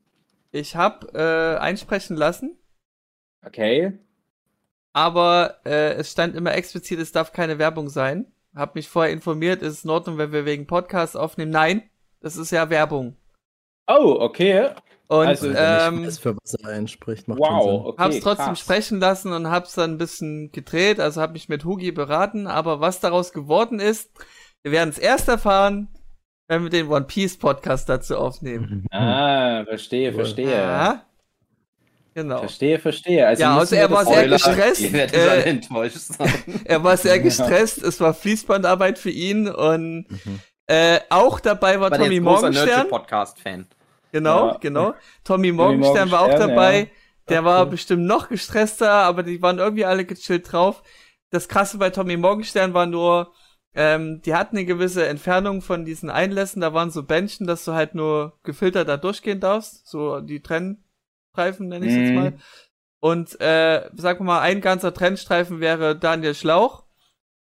Ich habe äh, einsprechen lassen, okay. aber äh, es stand immer explizit, es darf keine Werbung sein. Hab mich vorher informiert, ist es in Ordnung, wenn wir wegen Podcast aufnehmen? Nein, das ist ja Werbung. Oh, okay. Und Also, Wenn er ähm, weiß, für was er einspricht, macht Wow, Sinn. okay. hab's trotzdem krass. sprechen lassen und hab's dann ein bisschen gedreht, also hab mich mit Hugi beraten, aber was daraus geworden ist, wir werden es erst erfahren, wenn wir den One Piece Podcast dazu aufnehmen. Ah, verstehe, Cool. verstehe. Ja. Genau. Verstehe, verstehe. Also Ja, also wir er war sehr gestresst. Äh, alle enttäuscht sein. Er war sehr gestresst, es war Fließbandarbeit für ihn und Mhm. äh, auch dabei war der Tommy Morgenstern. Podcast-Fan. Genau, Ja. genau. Tommy Morgenstern war auch Morgenstern, dabei. ja. Der Ach, war bestimmt noch gestresster, aber die waren irgendwie alle gechillt drauf. Das krasse bei Tommy Morgenstern war nur, ähm, die hatten eine gewisse Entfernung von diesen Einlässen, da waren so Bändchen, dass du halt nur gefiltert da durchgehen darfst, so die Trennstreifen nenne ich jetzt Mhm. mal. Und äh, sagen wir mal, ein ganzer Trennstreifen wäre Daniel Schlauch.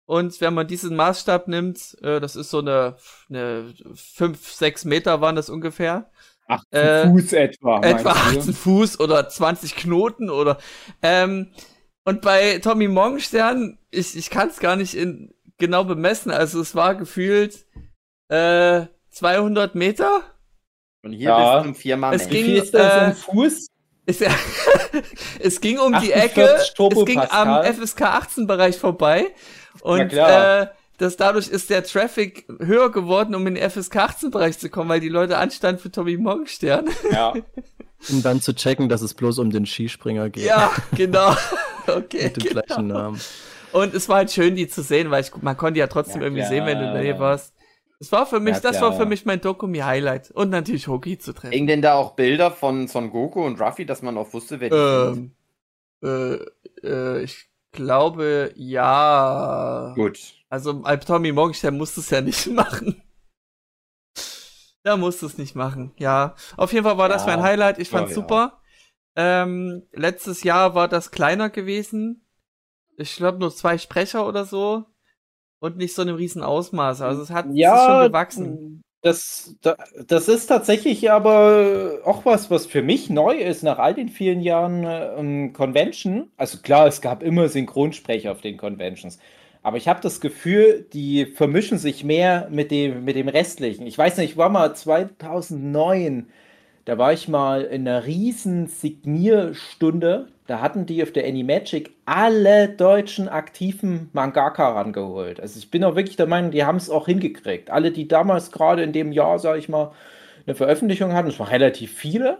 Und wenn man diesen Maßstab nimmt, äh, das ist so eine, eine 5, 6 Meter waren das ungefähr. 18 Äh, Fuß etwa. Etwa meinst du? 18 Fuß oder 20 Knoten oder ähm, und bei Tommy Morgenstern, ich, ich kann es gar nicht in, genau bemessen, also es war gefühlt äh, 200 Meter. Und hier Ja. bis zum Viermann. Es Wie ging- viel ist das äh, im Fuß? Ist ja, es ging um die 48 Ecke, es ging am. FSK 18 Bereich vorbei und klar. äh, das dadurch ist der Traffic höher geworden, um in den FSK 18 Bereich zu kommen, weil die Leute anstanden für Tommy Morgenstern. Ja. Um dann zu checken, dass es bloß um den Skispringer geht. ja, genau. Okay. Mit dem genau. gleichen Namen. Und es war halt schön, die zu sehen, weil ich, man konnte ja trotzdem Ja, irgendwie klar. sehen, wenn du in der Nähe warst. Das war für mich, Ja, das war für mich mein Dokumi-Highlight. Und natürlich Hoki zu treffen. Hingen denn da auch Bilder von Son Goku und Ruffy, dass man auch wusste, wer die sind? Ähm, äh, äh, ich glaube, ja. Gut. Also, Alp Tommy Morgenstern muss es ja nicht machen. Da musst du es nicht machen. Ja. Auf jeden Fall war das Ja. mein Highlight. Ich fand's Ja, ja. super. Ähm, letztes Jahr war das kleiner gewesen. Ich glaube nur zwei Sprecher oder so. Und nicht so in einem riesen Ausmaß. Also es hat es ist schon gewachsen. Das, da- das ist tatsächlich aber auch was, was für mich neu ist nach all den vielen Jahren äh, ähm, Convention. Also klar, es gab immer Synchronsprecher auf den Conventions. Aber ich habe das Gefühl, die vermischen sich mehr mit dem, mit dem Restlichen. Ich weiß nicht, ich war mal 2009, da war ich mal in einer riesen Signierstunde. Da hatten die auf der Animagic alle deutschen aktiven Mangaka rangeholt. Also ich bin auch wirklich der Meinung, die haben es auch hingekriegt. Alle, die damals gerade in dem Jahr, sage ich mal, eine Veröffentlichung hatten, es waren relativ viele.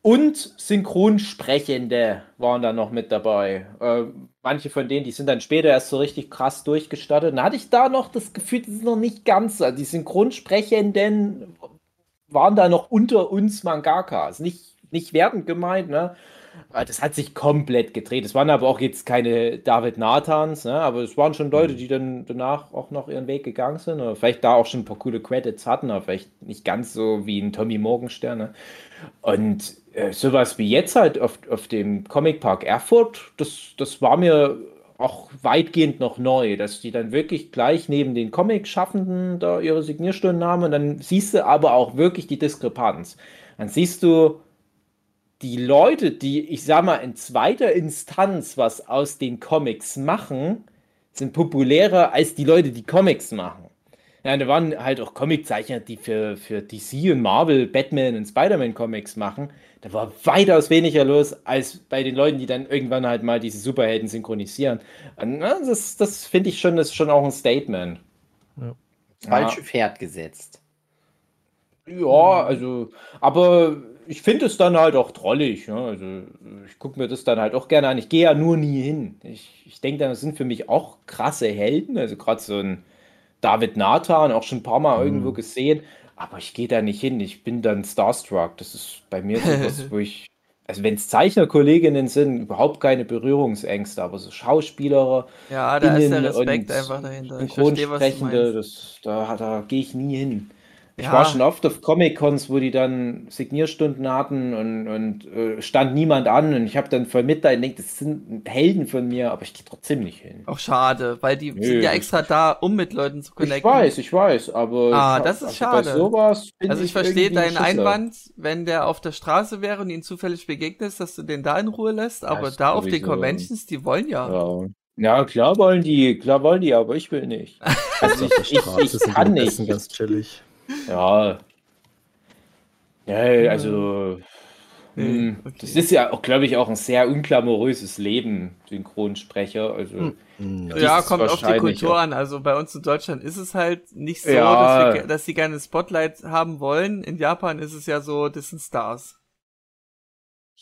Und Synchronsprechende waren da noch mit dabei. Äh, manche von denen, die sind dann später erst so richtig krass durchgestartet. Dann hatte ich da noch das Gefühl, das ist noch nicht ganz so. Die Synchronsprechenden waren da noch unter uns Mangakas. Nicht, nicht wertend gemeint, ne? Das hat sich komplett gedreht. Es waren aber auch jetzt keine David Nathans, ne? aber es waren schon Leute, die dann danach auch noch ihren Weg gegangen sind oder vielleicht da auch schon ein paar coole Credits hatten, aber vielleicht nicht ganz so wie ein Tommy Morgenstern. Ne? Und äh, sowas wie jetzt halt auf, auf dem Comic Park Erfurt, das, das war mir auch weitgehend noch neu, dass die dann wirklich gleich neben den Comic-Schaffenden da ihre Signierstunden haben und dann siehst du aber auch wirklich die Diskrepanz. Dann siehst du die Leute, die, ich sag mal, in zweiter Instanz was aus den Comics machen, sind populärer als die Leute, die Comics machen. Ja, da waren halt auch Comiczeichner, die für, für DC und Marvel, Batman und Spider-Man Comics machen. Da war weitaus weniger los als bei den Leuten, die dann irgendwann halt mal diese Superhelden synchronisieren. Und, das das finde ich schon, das ist schon auch ein Statement. Ja. Falsche Pferd gesetzt. Ja, also, aber ich finde es dann halt auch drollig. Ne? Also, ich gucke mir das dann halt auch gerne an. Ich gehe ja nur nie hin. Ich, ich denke, das sind für mich auch krasse Helden. Also, gerade so ein David Nathan, auch schon ein paar Mal irgendwo gesehen. Aber ich gehe da nicht hin. Ich bin dann starstruck. Das ist bei mir so was, wo ich. Also, wenn es Zeichnerkolleginnen sind, überhaupt keine Berührungsängste, aber so Schauspieler, Ja, da ist der Respekt einfach dahinter. Ich verstehe, was du meinst. das, da, da gehe ich nie hin. Ich Ja. war schon oft auf Comic-Cons, wo die dann Signierstunden hatten und, und äh, stand niemand an und ich habe dann voll Mitleid und denke, das sind Helden von mir, aber ich gehe trotzdem nicht hin. Auch schade, weil die Nö, sind ja extra da, um mit Leuten zu Ich connecten. weiß, ich weiß, aber Ah, ich- das ist also schade. Bei sowas bin Also ich verstehe irgendwie deinen Schisser. Einwand, wenn der auf der Straße wäre und ihn zufällig begegnest, dass du den da in Ruhe lässt, aber da auf den. Conventions, die wollen ja. Ja. ja, klar wollen die, klar wollen die, aber ich will nicht. Also ich, ich, Straße ich kann nicht. Ganz chillig. Ja. Ja, also. Nee, hm, okay. Das ist ja auch, glaube ich, auch ein sehr unglamouröses Leben, Synchronsprecher. Also, Hm, Ja, kommt auf die Kultur an. Also bei uns in Deutschland ist es halt nicht so, Ja. dass, wir, ge- dass sie gerne Spotlight haben wollen. In Japan ist es ja so, das sind Stars.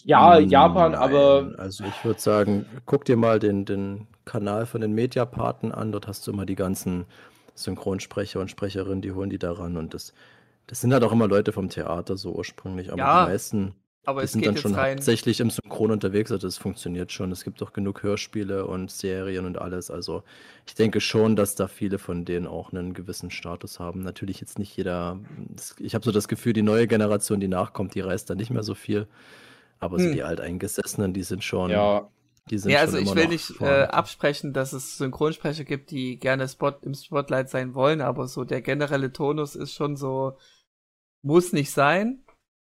ja, Hm, Japan, nein. aber Also ich würde sagen, guck dir mal den, den Kanal von den Mediapaten an. Dort hast du immer die ganzen Synchronsprecher und Sprecherinnen, die holen die daran. Und das, das sind halt auch immer Leute vom Theater so ursprünglich. Aber Ja, die meisten Aber die es sind geht dann jetzt schon rein. hauptsächlich im Synchron unterwegs. Also das funktioniert schon. Es gibt auch genug Hörspiele und Serien und alles. Also ich denke schon, dass da viele von denen auch einen gewissen Status haben. Natürlich jetzt nicht jeder. Ich habe so das Gefühl, die neue Generation, die nachkommt, die reist da nicht mehr so viel. Aber so Hm. die Alteingesessenen, die sind schon. ja, Die sind Ja, also ich will nicht äh, absprechen, dass es Synchronsprecher gibt, die gerne Spot im Spotlight sein wollen, aber so der generelle Tonus ist schon so, muss nicht sein.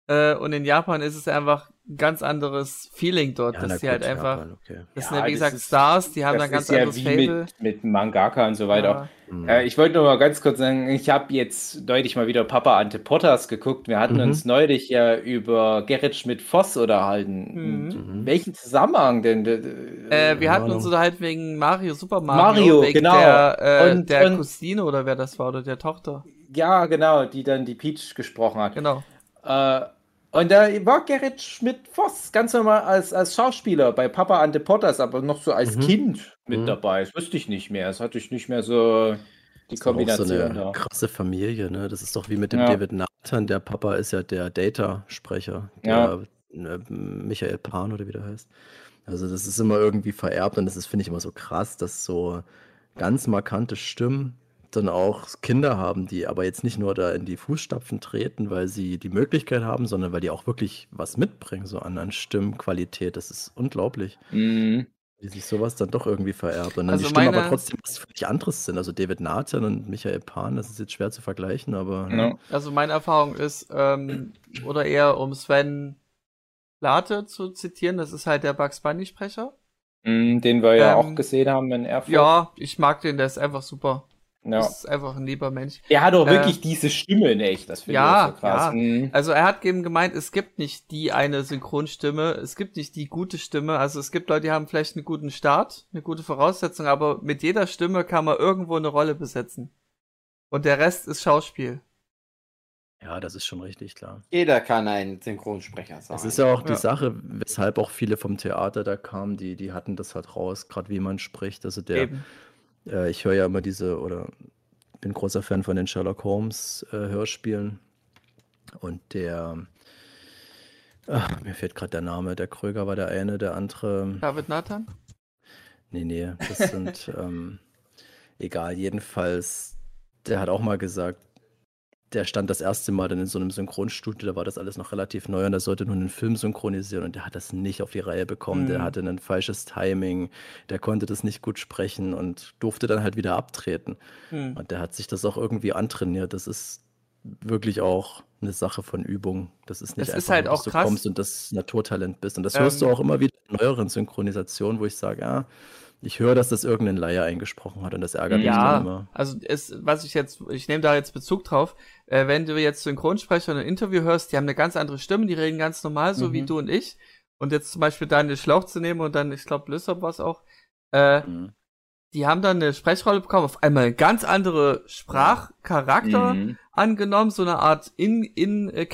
Äh, und in Japan ist es einfach ein ganz anderes Feeling dort, Ja, dass die halt einfach, Japan, okay. das Ja, sind ja wie gesagt ist- Stars, die haben dann ganz ist ja anderes wie Fable. mit, mit Mangaka und so weiter. Ja. Hm. Äh, ich wollte nur mal ganz kurz sagen, ich habe jetzt neulich mal wieder Papa Ante Potters geguckt. Wir hatten Mhm. uns neulich ja über Gerrit Schmidt-Voss unterhalten. Mhm. Mhm. Welchen Zusammenhang denn? Äh, wir Keine hatten uns unterhalten wegen Mario, Super Mario, Mario, wegen genau. der, äh, Und- der und- Cousine oder wer das war, oder der Tochter. ja, genau, die dann die Peach gesprochen hat. Genau. Äh, und da war Gerrit Schmidt-Voss ganz normal als, als Schauspieler bei Papa Ante Potters, aber noch so als Mhm. Kind mit Mhm. dabei. Das wusste ich nicht mehr. Das hatte ich nicht mehr so die Das doch auch Kombination so eine da. krasse Familie, ne? Das ist doch wie mit dem Ja. David Nathan. Der Papa ist ja der Data-Sprecher, Ja. der äh, Michael Pan oder wie der heißt. Also das ist immer irgendwie vererbt und das ist, finde ich, immer so krass, dass so ganz markante Stimmen dann auch Kinder haben, die aber jetzt nicht nur da in die Fußstapfen treten, weil sie die Möglichkeit haben, sondern weil die auch wirklich was mitbringen, so an, an Stimmqualität. Das ist unglaublich, Mhm. wie sich sowas dann doch irgendwie vererbt. Und dann Also die Stimmen aber meine- trotzdem was völlig anderes sind. Also David Nathan und Michael Pan, das ist jetzt schwer zu vergleichen, aber Ja. Also meine Erfahrung ist, ähm, oder eher um Sven Late zu zitieren, das ist halt der Bugs Bunny Sprecher. Mhm, Den wir ja Ähm, auch gesehen haben in Erfurt. Ja, ich mag den, der ist einfach super. Ja. Das ist einfach ein lieber Mensch. Der hat auch Äh, wirklich diese Stimme in echt. Das finde ja, ich so krass. ja. Mhm. Also er hat eben gemeint, es gibt nicht die eine Synchronstimme, es gibt nicht die gute Stimme. Also es gibt Leute, die haben vielleicht einen guten Start, eine gute Voraussetzung, aber mit jeder Stimme kann man irgendwo eine Rolle besetzen. Und der Rest ist Schauspiel. ja, das ist schon richtig klar. Jeder kann ein Synchronsprecher sein. Es ist ja auch die Ja. Sache, weshalb auch viele vom Theater da kamen, die, die hatten das halt raus, gerade wie man spricht. Also der, Eben. Äh, ich höre ja immer diese, oder bin großer Fan von den Sherlock Holmes äh, Hörspielen. Und der, ach, mir fehlt gerade der Name, der Kröger war der eine, der andere, David Nathan? nee, nee, das sind, ähm, egal, jedenfalls, der hat auch mal gesagt, der stand das erste Mal dann in so einem Synchronstudio, da war das alles noch relativ neu und der sollte nur einen Film synchronisieren und der hat das nicht auf die Reihe bekommen. Der Mhm. hatte ein falsches Timing, der konnte das nicht gut sprechen und durfte dann halt wieder abtreten. Hm. Und der hat sich das auch irgendwie antrainiert. Das ist wirklich auch eine Sache von Übung. Das ist nicht ist einfach, halt nur, dass du krass. kommst und das Naturtalent bist. Und das hörst du Ähm, auch immer wieder in neueren Synchronisationen, wo ich sage, ja, ich höre, dass das irgendein Laie eingesprochen hat und das ärgert mich dann Ja, immer. also es, was ich jetzt, ich nehme da jetzt Bezug drauf, äh, wenn du jetzt Synchronsprecher in einem Interview hörst, die haben eine ganz andere Stimme, die reden ganz normal, so wie Mhm. du und ich. Und jetzt zum Beispiel Daniel Schlauch zu nehmen und dann, ich glaube, Lissab war es auch, äh, Mhm. die haben dann eine Sprechrolle bekommen, auf einmal eine ganz andere Sprachcharakter Mhm. angenommen, so eine Art in in äh,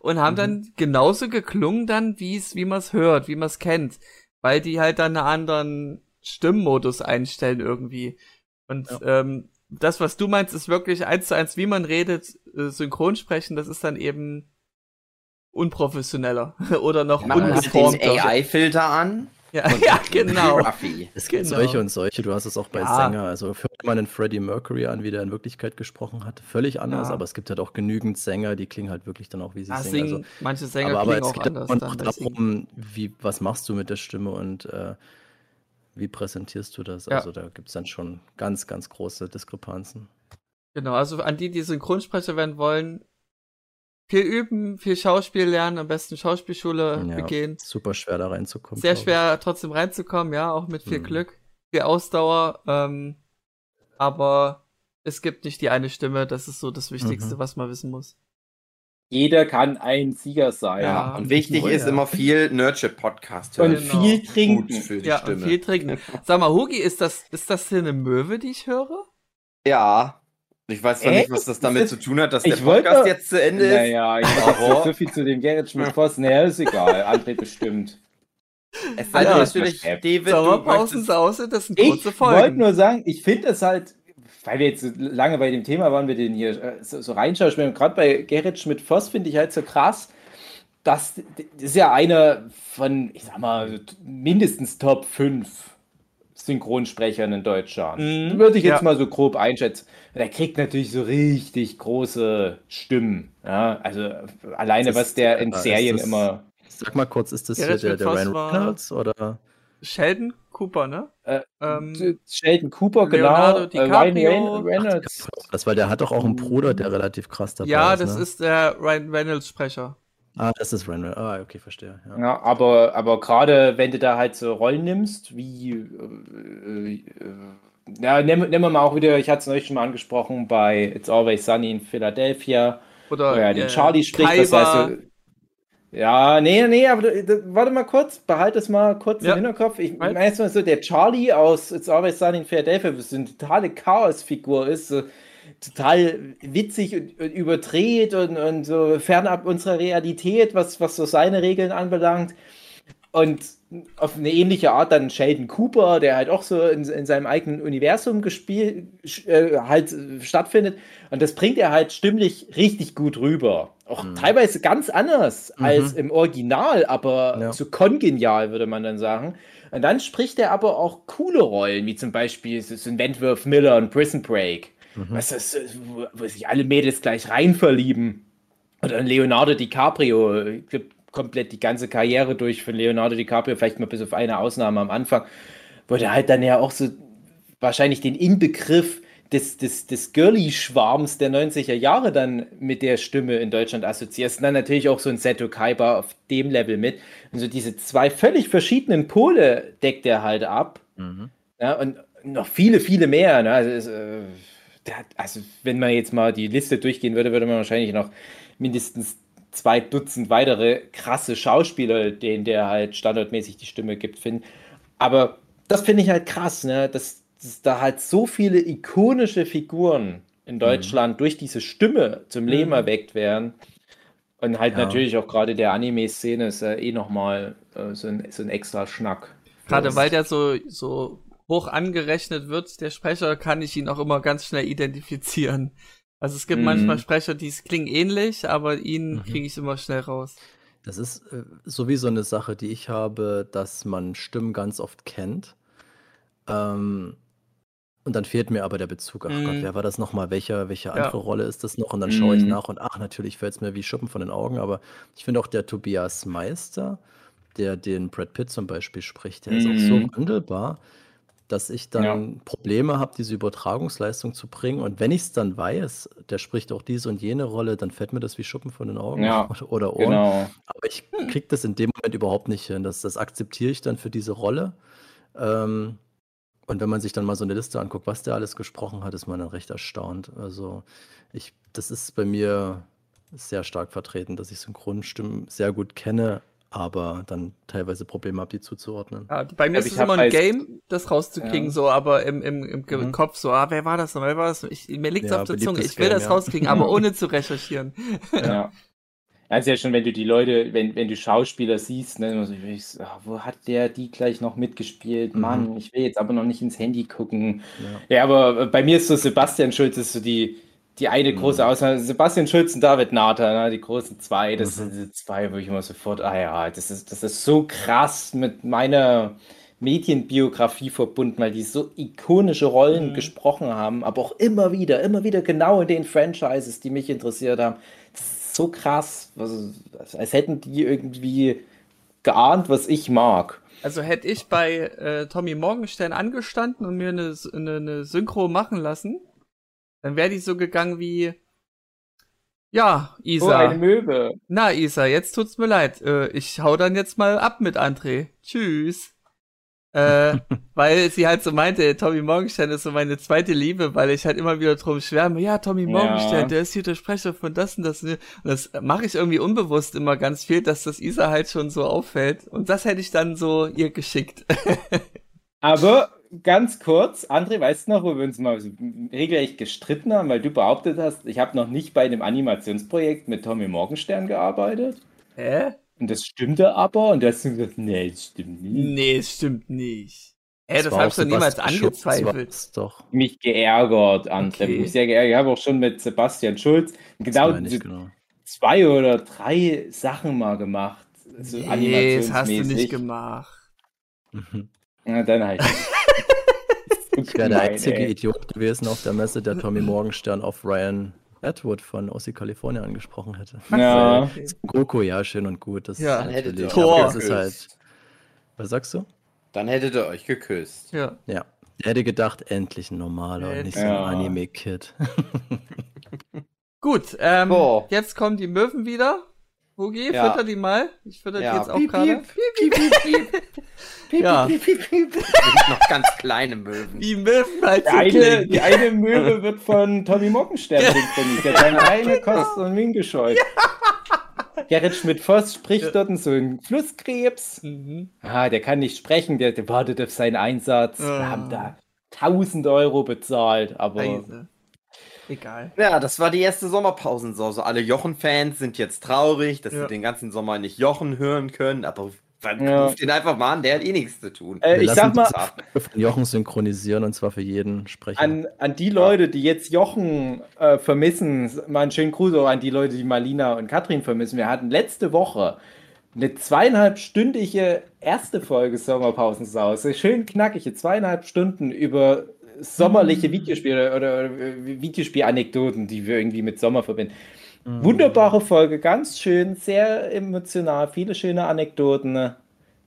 und haben Mhm. dann genauso geklungen dann, wie es wie man es hört, wie man es kennt, weil die halt dann einen anderen Stimmmodus einstellen irgendwie. Und ähm, das, was du meinst, ist wirklich eins zu eins, wie man redet, äh, Synchronsprechen, das ist dann eben unprofessioneller oder noch wir den ungeformter. AI-Filter an. Ja, ja, genau. Ruffy. Es gibt Genau. solche und solche. Du hast es auch bei Ja. Sänger. Also hört man einen Freddie Mercury an, wie der in Wirklichkeit gesprochen hat. Völlig anders, Ja. aber es gibt halt auch genügend Sänger, die klingen halt wirklich dann auch, wie sie Ah, singen. singen, Also, manche Sänger aber, aber klingen auch geht anders. bei Singen. darum, wie, was machst du mit der Stimme und äh, wie präsentierst du das? Ja. Also da gibt es dann schon ganz, ganz große Diskrepanzen. Genau, also an die, die Synchronsprecher werden wollen, viel üben, viel Schauspiel lernen, am besten Schauspielschule Ja. begehen. Super schwer da reinzukommen. Sehr schwer trotzdem reinzukommen, ja, auch mit viel Mhm. Glück, viel Ausdauer, ähm, aber es gibt nicht die eine Stimme, das ist so das Wichtigste, Mhm. was man wissen muss. Jeder kann ein Sieger sein. Ja. Und wichtig Oh, ist ja. immer viel Nerdship-Podcast Und hören. Genau. viel Gut trinken. für die Ja, Stimme. und viel trinken. Sag mal, Hugi, ist das, ist das hier eine Möwe, die ich höre? Ja. Ich weiß zwar nicht, was das damit zu tun hat, dass der Ich wollte Podcast doch- jetzt zu Ende ist. Naja, ich weiß so viel zu dem Gerrit Schmidt-Voss. Naja, ist egal. André bestimmt. Es sei Ja. denn natürlich. David, du Sommerpausen Sause, das sind Ich kurze wollte Folgen. nur sagen, ich finde es halt, weil wir jetzt so lange bei dem Thema waren, wir den hier äh, so, so reinschauen, gerade bei Gerrit Schmidt-Voss finde ich halt so krass, dass das ist ja einer von, ich sag mal, mindestens Top 5 Synchronsprechern in Deutschland. Mhm. Würde ich jetzt Ja. mal so grob einschätzen. Der kriegt natürlich so richtig große Stimmen. Ja, also alleine ist- was der in ja, Serien das- immer. Sag mal kurz, ist das hier Gerrit der, der Ryan war- Reynolds oder? Sheldon Cooper, ne? Äh, Ähm, Sheldon Cooper, Leonardo genau. äh, Ryan Reynolds. Das, weil der hat doch auch einen Bruder, der relativ krass dabei ja, ist. das ne? ist der Ryan Reynolds Sprecher. Ah, das ist Reynolds. Ah, okay, verstehe. Ja. Ja, aber, aber gerade wenn du da halt so Rollen nimmst, wie, äh, äh, ja, nehmen, nehmen wir mal auch wieder, ich hatte es neulich schon mal angesprochen, bei It's Always Sunny in Philadelphia, Oder wo er den äh, Charlie spricht, das Kaiba. heißt so, ja, nee, nee, aber warte mal kurz, behalte es mal kurz Ja. im Hinterkopf. Ich Halt. meine so, der Charlie aus It's Always Sunny in Philadelphia, was so eine totale Chaosfigur ist, so total witzig und, und überdreht und, und so fernab unserer Realität, was, was so seine Regeln anbelangt. Und auf eine ähnliche Art dann Sheldon Cooper, der halt auch so in, in seinem eigenen Universum gespielt, äh, halt stattfindet. Und das bringt er halt stimmlich richtig gut rüber. auch Mhm. teilweise ganz anders Mhm. als im Original, aber Ja. so kongenial, würde man dann sagen. Und dann spricht er aber auch coole Rollen, wie zum Beispiel so ein Wentworth Miller und Prison Break. Mhm. Was das, äh, wo, sich alle Mädels gleich rein verlieben. Oder Leonardo DiCaprio, ich glaub, komplett die ganze Karriere durch von Leonardo DiCaprio, vielleicht mal bis auf eine Ausnahme am Anfang, wo der halt dann ja auch so wahrscheinlich den Inbegriff des, des, des Girly-Schwarms der 90er Jahre dann mit der Stimme in Deutschland assoziierst. Und dann natürlich auch so ein Seto Kaiba auf dem Level mit. Und so diese zwei völlig verschiedenen Pole deckt er halt ab. Mhm. Ja, und noch viele, viele mehr. Ne? Also, es, äh, also, wenn man jetzt mal die Liste durchgehen würde, würde man wahrscheinlich noch mindestens zwei Dutzend weitere krasse Schauspieler, denen der halt standardmäßig die Stimme gibt, finden. Aber das finde ich halt krass, ne? dass, dass da halt so viele ikonische Figuren in Deutschland durch diese Stimme zum Leben erweckt werden. Und halt Ja. natürlich auch gerade der Anime-Szene ist ja eh nochmal äh, so, ein, so ein extra Schnack. Gerade weil der so, so hoch angerechnet wird, der Sprecher, kann ich ihn auch immer ganz schnell identifizieren. Also es gibt Mhm. manchmal Sprecher, die klingen ähnlich, aber ihn Mhm. kriege ich immer schnell raus. Das ist äh, sowieso eine Sache, die ich habe, dass man Stimmen ganz oft kennt. Ähm, und dann fehlt mir aber der Bezug. Ach Gott, Mhm. wer war das nochmal? Welche, welche Ja. andere Rolle ist das noch? Und dann schaue ich Mhm. nach und ach, natürlich fällt es mir wie Schuppen von den Augen. Aber ich finde auch der Tobias Meister, der den Brad Pitt zum Beispiel spricht, der ist auch so Mhm. wandelbar, dass ich dann Ja. Probleme habe, diese Übertragungsleistung zu bringen. Und wenn ich es dann weiß, der spricht auch diese und jene Rolle, dann fällt mir das wie Schuppen von den Augen Ja, oder, Ohren. Genau. Aber ich kriege das in dem Moment überhaupt nicht hin. Das, das akzeptiere ich dann für diese Rolle. Ähm, und wenn man sich dann mal so eine Liste anguckt, was der alles gesprochen hat, ist man dann recht erstaunt. Also ich, das ist bei mir sehr stark vertreten, dass ich Synchronstimmen sehr gut kenne, aber dann teilweise Probleme habe, die zuzuordnen. Ja, bei mir Aber ist es immer ein halt- Game, das rauszukriegen, Ja. so, aber im, im, im Mhm. Kopf so, ah, wer war das noch, wer war das? Ich, mir liegt's Ja, auf der Zunge, ich will Game, das ja. rauskriegen, aber ohne zu recherchieren. Ja. Also ja schon, wenn du die Leute, wenn, wenn du Schauspieler siehst, ne, so, ich ah, wo hat der die gleich noch mitgespielt? Mhm. Mann, ich will jetzt aber noch nicht ins Handy gucken. Ja. Ja, aber bei mir ist so Sebastian Schulz ist so die, die eine große Mhm. Ausnahme. Sebastian Schulz und David Nathan, ne, die großen zwei, das Mhm. sind die zwei, wo ich immer sofort, ah ja, das ist, das ist so krass mit meiner Medienbiografie verbunden, weil die so ikonische Rollen Mhm. gesprochen haben, aber auch immer wieder, immer wieder genau in den Franchises, die mich interessiert haben. Das ist so krass, also, als hätten die irgendwie geahnt, was ich mag. Also hätte ich bei äh, Tommy Morgenstern angestanden und mir eine, eine, eine Synchro machen lassen, dann wäre die so gegangen wie, ja, Oh, Isa, eine Möwe. na Isa, jetzt tut's mir leid, äh, ich hau dann jetzt mal ab mit André. Tschüss. Äh, weil sie halt so meinte, Tommy Morgenstern ist so meine zweite Liebe, weil ich halt immer wieder drum schwärme, ja, Tommy Ja. Morgenstern, der ist hier der Sprecher von das und das. Und das mache ich irgendwie unbewusst immer ganz viel, dass das Isa halt schon so auffällt. Und das hätte ich dann so ihr geschickt. Aber ganz kurz, André, weißt du noch, wo wir uns mal so regelrecht gestritten haben, weil du behauptet hast, ich habe noch nicht bei einem Animationsprojekt mit Tommy Morgenstern gearbeitet? Hä? Und das stimmte aber und du hast gesagt, nee, das stimmt nicht. Nee, es stimmt nicht. Hä, das ich auch doch niemals angezweifelt. es Doch, Mich geärgert, André. Okay. Mich sehr geärgert. Ich habe auch schon mit Sebastian Schulz das genau genau. zwei oder drei Sachen mal gemacht. So Nee, das hast du nicht gemacht. Mhm. Na, dann halt. Ich wäre der einzige Idiot gewesen auf der Messe, der Tommy Morgenstern auf Ryan Atwood von Aussie California angesprochen hätte. Ja. Goku, ja, schön und gut. Das Ja. ist Dann hättet ihr natürlich, Tor. das ist halt. Was sagst du? Dann hättet ihr euch geküsst. Ja. Ja. Hätte gedacht, endlich ein normaler und nicht so ein Ja. Anime-Kid. Gut, ähm, So. jetzt kommen die Möwen wieder. Boogie, Ja. fütter die mal. Ich fütter die Ja, jetzt auch gerade. piep, piep, piep, piep. Piep, Ja. piep, piep, piep, piep. Das sind noch ganz kleine Möwen. Die Möwen halt Die eine, die eine Möwe wird von Tommy Morgenstern synchronisiert. Der hat seine eigene Kost und Wing gescheut. Gerrit Schmidt-Voss spricht dort so einen Flusskrebs. Mhm. Ah, der kann nicht sprechen, der, der wartet auf seinen Einsatz. Ah. Wir haben da 1000 Euro bezahlt, aber Scheiße. Egal. Ja, das war die erste Sommerpausensause. Alle Jochen-Fans sind jetzt traurig, dass Ja. sie den ganzen Sommer nicht Jochen hören können, aber Dann Ja. ruft ihn einfach mal an, der hat eh nichts zu tun. Äh, ich sag mal, von Jochen synchronisieren und zwar für jeden Sprecher. an, an die Leute, die jetzt Jochen äh, vermissen, mal einen schönen Gruß auch an die Leute, die Malina und Katrin vermissen. Wir hatten letzte Woche eine zweieinhalbstündige erste Folge Sommerpausensause. Schön knackige zweieinhalb Stunden über sommerliche Videospiele oder, oder Videospielanekdoten, die wir irgendwie mit Sommer verbinden. Wunderbare Folge, ganz schön, sehr emotional, viele schöne Anekdoten.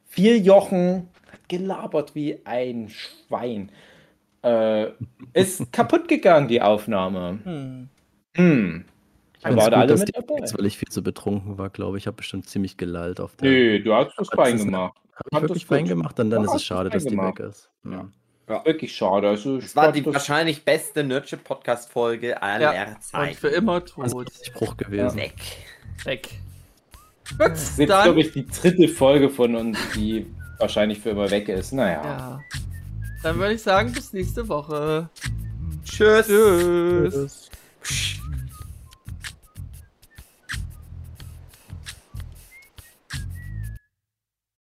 Viel Jochen hat gelabert wie ein Schwein. Äh, ist kaputt gegangen, die Aufnahme. Hm. Hm. Ich War da gut, alle dass mit die dabei? Weil ich viel zu betrunken war, glaube ich. Ich habe bestimmt ziemlich gelallt auf der. Nö, du hast das fein ist- gemacht. Habe ich wirklich fein gemacht? Dann, dann ist es schade, dass die weg ist. Ja. Ja. Wirklich schade. Also, Das war die das- wahrscheinlich beste Nerdship-Podcast-Folge aller Ja. Und Zeiten. für immer tot. ist Bruch gewesen. Weg. Weg. Gut, Das ist jetzt, dann. glaube ich, die dritte Folge von uns, die wahrscheinlich für immer weg ist. Naja. Ja. Dann würde ich sagen, bis nächste Woche. Tschüss. Tschüss. Tschüss.